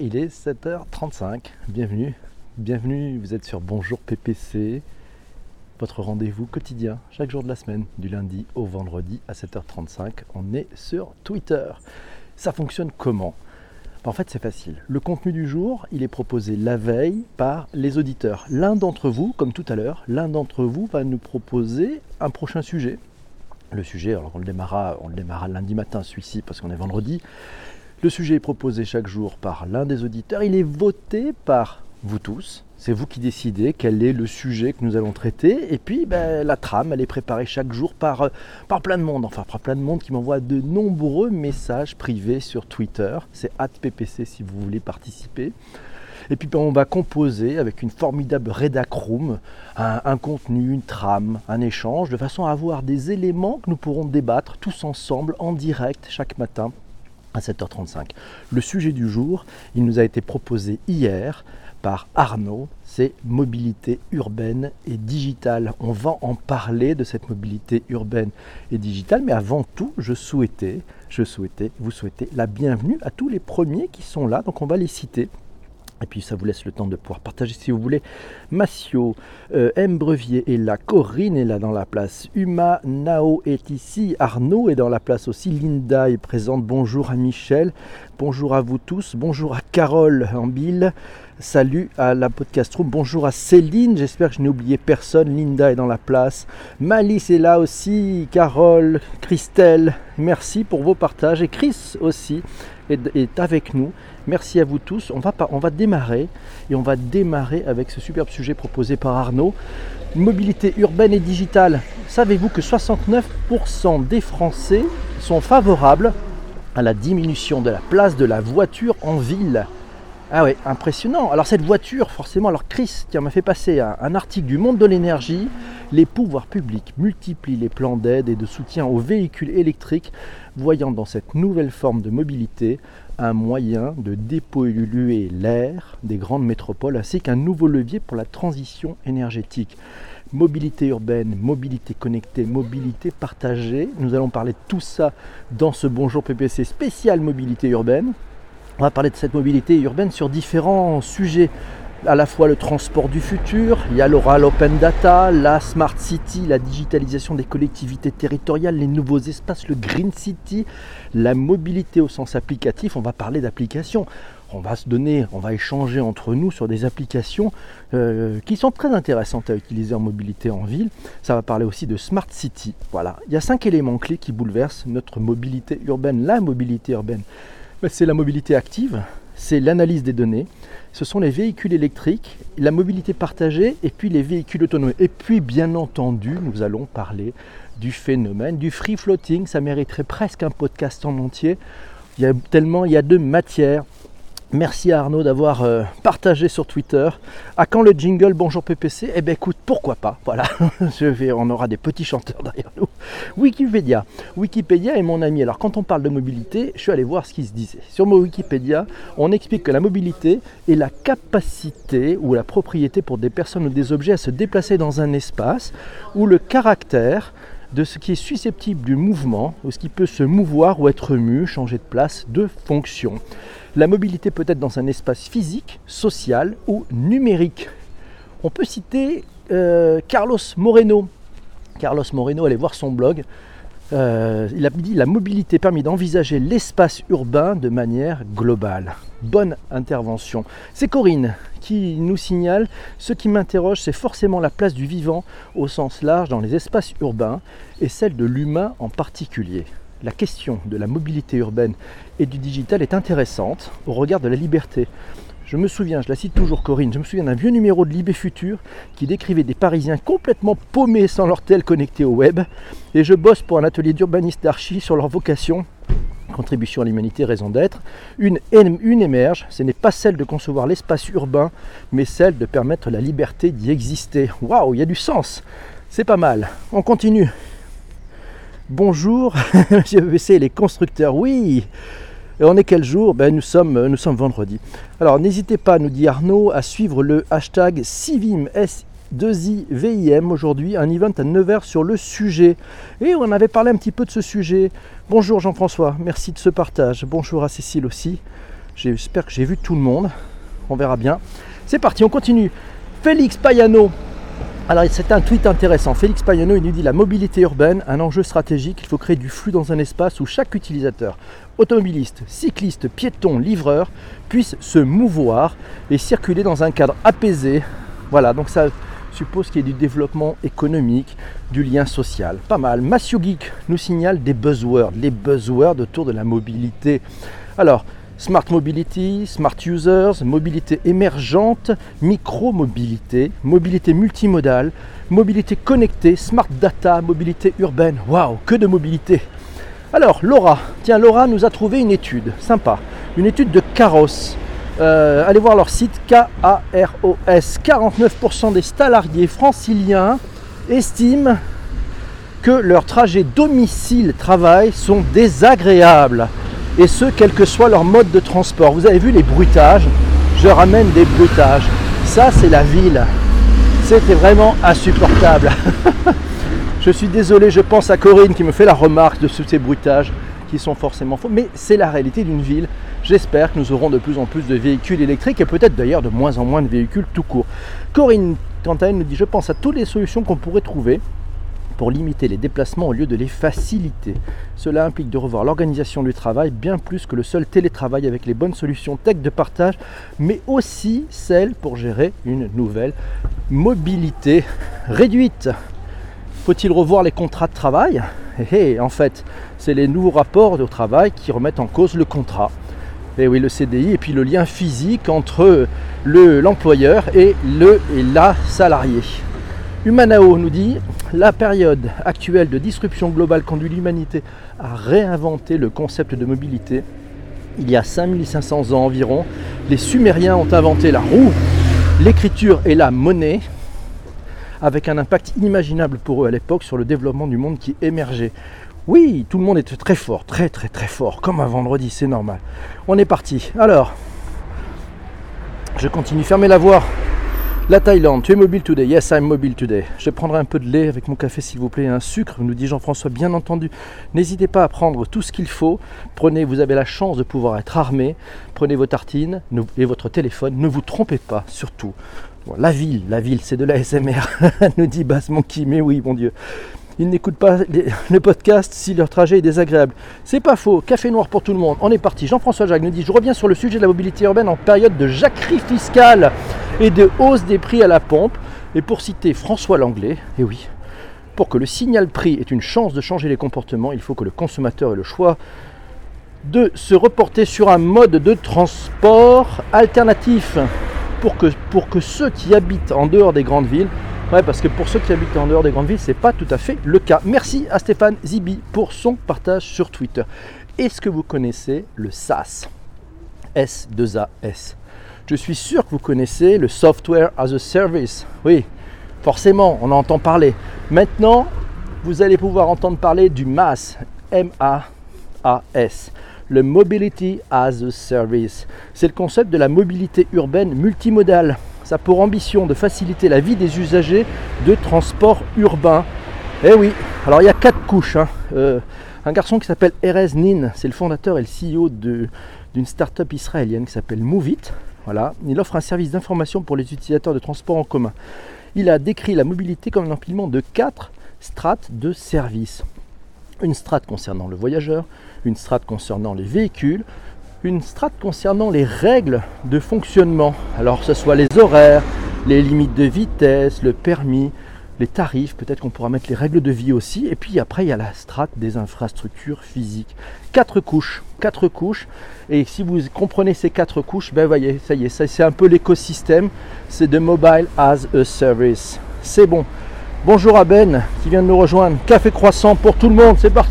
Il est 7h35. Bienvenue. Bienvenue, vous êtes sur Bonjour PPC, votre rendez-vous quotidien chaque jour de la semaine, du lundi au vendredi à 7h35. On est sur Twitter. Ça fonctionne comment? En fait, c'est facile. Le contenu du jour, il est proposé la veille par les auditeurs. L'un d'entre vous, comme tout à l'heure, l'un d'entre vous va nous proposer un prochain sujet. Le sujet, alors on le démarra, on le démarra lundi matin, celui-ci, parce qu'on est vendredi. Le sujet est proposé chaque jour par l'un des auditeurs. Il est voté par vous tous. C'est vous qui décidez quel est le sujet que nous allons traiter. Et puis ben, la trame, elle est préparée chaque jour par, euh, par plein de monde. Enfin, par plein de monde qui m'envoie de nombreux messages privés sur Twitter. C'est @ppc si vous voulez participer. Et puis ben, on va composer avec une formidable rédacroom un, un, contenu, une trame, un échange, de façon à avoir des éléments que nous pourrons débattre tous ensemble en direct chaque matin à 7h35. Le sujet du jour, il nous a été proposé hier par Arnaud, c'est mobilité urbaine et digitale. On va en parler de cette mobilité urbaine et digitale, mais avant tout, je souhaitais, je souhaitais vous souhaiter la bienvenue à tous les premiers qui sont là. Donc on va les citer et puis ça vous laisse le temps de pouvoir partager si vous voulez. Massio, euh, M. Brevier est là, Corinne est là dans la place, Uma, Nao est ici, Arnaud est dans la place aussi, Linda est présente, bonjour à Michel, bonjour à vous tous, bonjour à Carole Ambil, salut à la podcast room, bonjour à Céline, j'espère que je n'ai oublié personne, Linda est dans la place, Malice est là aussi, Carole, Christelle, merci pour vos partages, et Chris aussi est, avec nous. Merci à vous tous. On va, on va démarrer et on va démarrer avec ce superbe sujet proposé par Arnaud. Mobilité urbaine et digitale. Savez-vous que 69% des Français sont favorables à la diminution de la place de la voiture en ville? Ah ouais, impressionnant. Alors cette voiture, forcément, alors Chris qui m'a fait passer un, un, article du monde de l'énergie, les pouvoirs publics multiplient les plans d'aide et de soutien aux véhicules électriques, voyant dans cette nouvelle forme de mobilité un moyen de dépolluer l'air des grandes métropoles ainsi qu'un nouveau levier pour la transition énergétique. Mobilité urbaine, mobilité connectée, mobilité partagée. Nous allons parler de tout ça dans ce Bonjour PPC spécial mobilité urbaine. On va parler de cette mobilité urbaine sur différents sujets à la fois le transport du futur, il y a l'oral open data, la smart city, la digitalisation des collectivités territoriales, les nouveaux espaces, le green city, la mobilité au sens applicatif, on va parler d'applications. On va se donner, on va échanger entre nous sur des applications euh, qui sont très intéressantes à utiliser en mobilité en ville. Ça va parler aussi de smart city. Voilà, il y a cinq éléments clés qui bouleversent notre mobilité urbaine, la mobilité urbaine. C'est la mobilité active, c'est l'analyse des données, ce sont les véhicules électriques, la mobilité partagée et puis les véhicules autonomes. Et puis bien entendu, nous allons parler du phénomène du free floating. Ça mériterait presque un podcast en entier. Il y a tellement, il y a de matière. Merci à Arnaud d'avoir euh, partagé sur Twitter. À quand le jingle Bonjour PPC Eh bien écoute, pourquoi pas? Voilà, je vais, on aura des petits chanteurs derrière nous. Wikipédia. Wikipédia est mon ami. Alors quand on parle de mobilité, je suis allé voir ce qui se disait. Sur mon Wikipédia, on explique que la mobilité est la capacité ou la propriété pour des personnes ou des objets à se déplacer dans un espace où le caractère de ce qui est susceptible du mouvement, ou ce qui peut se mouvoir ou être mu, changer de place, de fonction. La mobilité peut être dans un espace physique, social ou numérique. On peut citer euh, Carlos Moreno. Carlos Moreno, allez voir son blog. Euh, il a dit la mobilité permet d'envisager l'espace urbain de manière globale. Bonne intervention. C'est Corinne qui nous signale ce qui m'interroge, c'est forcément la place du vivant au sens large dans les espaces urbains et celle de l'humain en particulier la question de la mobilité urbaine et du digital est intéressante au regard de la liberté. Je me souviens, je la cite toujours Corinne, je me souviens d'un vieux numéro de Libé Futur qui décrivait des Parisiens complètement paumés sans leur tel connecté au web. Et je bosse pour un atelier d'urbanistes d'archi sur leur vocation, contribution à l'humanité, raison d'être. Une, une émerge, ce n'est pas celle de concevoir l'espace urbain, mais celle de permettre la liberté d'y exister. Waouh, il y a du sens C'est pas mal. On continue. Bonjour, c'est les constructeurs. Oui, et on est quel jour ben, nous, sommes, nous sommes vendredi. Alors n'hésitez pas, nous dit Arnaud, à suivre le hashtag Civim, S2IVIM aujourd'hui, un event à 9h sur le sujet. Et on avait parlé un petit peu de ce sujet. Bonjour Jean-François, merci de ce partage. Bonjour à Cécile aussi. J'espère que j'ai vu tout le monde. On verra bien. C'est parti, on continue. Félix Payano. Alors c'est un tweet intéressant. Félix Payano, il nous dit la mobilité urbaine, un enjeu stratégique. Il faut créer du flux dans un espace où chaque utilisateur, automobiliste, cycliste, piéton, livreur, puisse se mouvoir et circuler dans un cadre apaisé. Voilà, donc ça suppose qu'il y ait du développement économique, du lien social. Pas mal. Massio Geek nous signale des buzzwords, les buzzwords autour de la mobilité. Alors, Smart Mobility, Smart Users, mobilité émergente, micro-mobilité, mobilité multimodale, mobilité connectée, Smart Data, mobilité urbaine. Waouh, que de mobilité Alors, Laura, tiens, Laura nous a trouvé une étude, sympa, une étude de Caros. Euh, allez voir leur site K-A-R-O-S. 49% des salariés franciliens estiment que leurs trajets domicile-travail sont désagréables et ce, quel que soit leur mode de transport. Vous avez vu les bruitages? Je ramène des bruitages. Ça, c'est la ville. C'était vraiment insupportable. je suis désolé, je pense à Corinne qui me fait la remarque de ces bruitages qui sont forcément faux, mais c'est la réalité d'une ville. J'espère que nous aurons de plus en plus de véhicules électriques et peut-être d'ailleurs de moins en moins de véhicules tout court. Corinne, quant à elle, nous dit Je pense à toutes les solutions qu'on pourrait trouver pour limiter les déplacements au lieu de les faciliter. Cela implique de revoir l'organisation du travail bien plus que le seul télétravail avec les bonnes solutions tech de partage, mais aussi celles pour gérer une nouvelle mobilité réduite. Faut-il revoir les contrats de travail? Et eh, En fait, c'est les nouveaux rapports de travail qui remettent en cause le contrat. Et eh oui, le CDI et puis le lien physique entre l'employeur et le et la salariée. Humanao nous dit la période actuelle de disruption globale conduit l'humanité à réinventer le concept de mobilité. Il y a 5500 ans environ, les Sumériens ont inventé la roue, l'écriture et la monnaie, avec un impact inimaginable pour eux à l'époque sur le développement du monde qui émergeait. Oui, tout le monde était très fort, très très très fort, comme un vendredi, c'est normal. On est parti. Alors, je continue, fermez la voie. La Thaïlande, tu es mobile today Yes, I'm mobile today. Je prendrai un peu de lait avec mon café s'il vous plaît, un sucre, nous dit Jean-François, bien entendu. N'hésitez pas à prendre tout ce qu'il faut. Prenez, vous avez la chance de pouvoir être armé. Prenez vos tartines et votre téléphone. Ne vous trompez pas, surtout. la ville, la ville, c'est de la SMR, nous dit Basse Monkey, mais oui, mon Dieu ils n'écoutent pas le podcast si leur trajet est désagréable. C'est pas faux, café noir pour tout le monde. On est parti. Jean-François Jacques nous dit Je reviens sur le sujet de la mobilité urbaine en période de jacquerie fiscale et de hausse des prix à la pompe. Et pour citer François Langlais, et eh oui, pour que le signal prix ait une chance de changer les comportements, il faut que le consommateur ait le choix de se reporter sur un mode de transport alternatif pour que, pour que ceux qui habitent en dehors des grandes villes Ouais, parce que pour ceux qui habitent en dehors des grandes villes, c'est pas tout à fait le cas. Merci à Stéphane Zibi pour son partage sur Twitter. Est-ce que vous connaissez le SaaS S2AS. Je suis sûr que vous connaissez le Software as a Service. Oui, forcément, on en entend parler. Maintenant, vous allez pouvoir entendre parler du MAS, M-A-A-S, le Mobility as a Service. C'est le concept de la mobilité urbaine multimodale. Ça a pour ambition de faciliter la vie des usagers de transport urbain. Eh oui, alors il y a quatre couches. Hein. Euh, un garçon qui s'appelle Erez Nin, c'est le fondateur et le CEO d'une start-up israélienne qui s'appelle Movit. Voilà, il offre un service d'information pour les utilisateurs de transport en commun. Il a décrit la mobilité comme un empilement de quatre strates de services. Une strate concernant le voyageur, une strate concernant les véhicules, une strate concernant les règles de fonctionnement. Alors que ce soit les horaires, les limites de vitesse, le permis, les tarifs, peut-être qu'on pourra mettre les règles de vie aussi. Et puis après, il y a la strate des infrastructures physiques. Quatre couches, quatre couches. Et si vous comprenez ces quatre couches, ben voyez, ça y est, c'est un peu l'écosystème. C'est de Mobile as a Service. C'est bon. Bonjour à Ben qui vient de nous rejoindre. Café croissant pour tout le monde, c'est parti.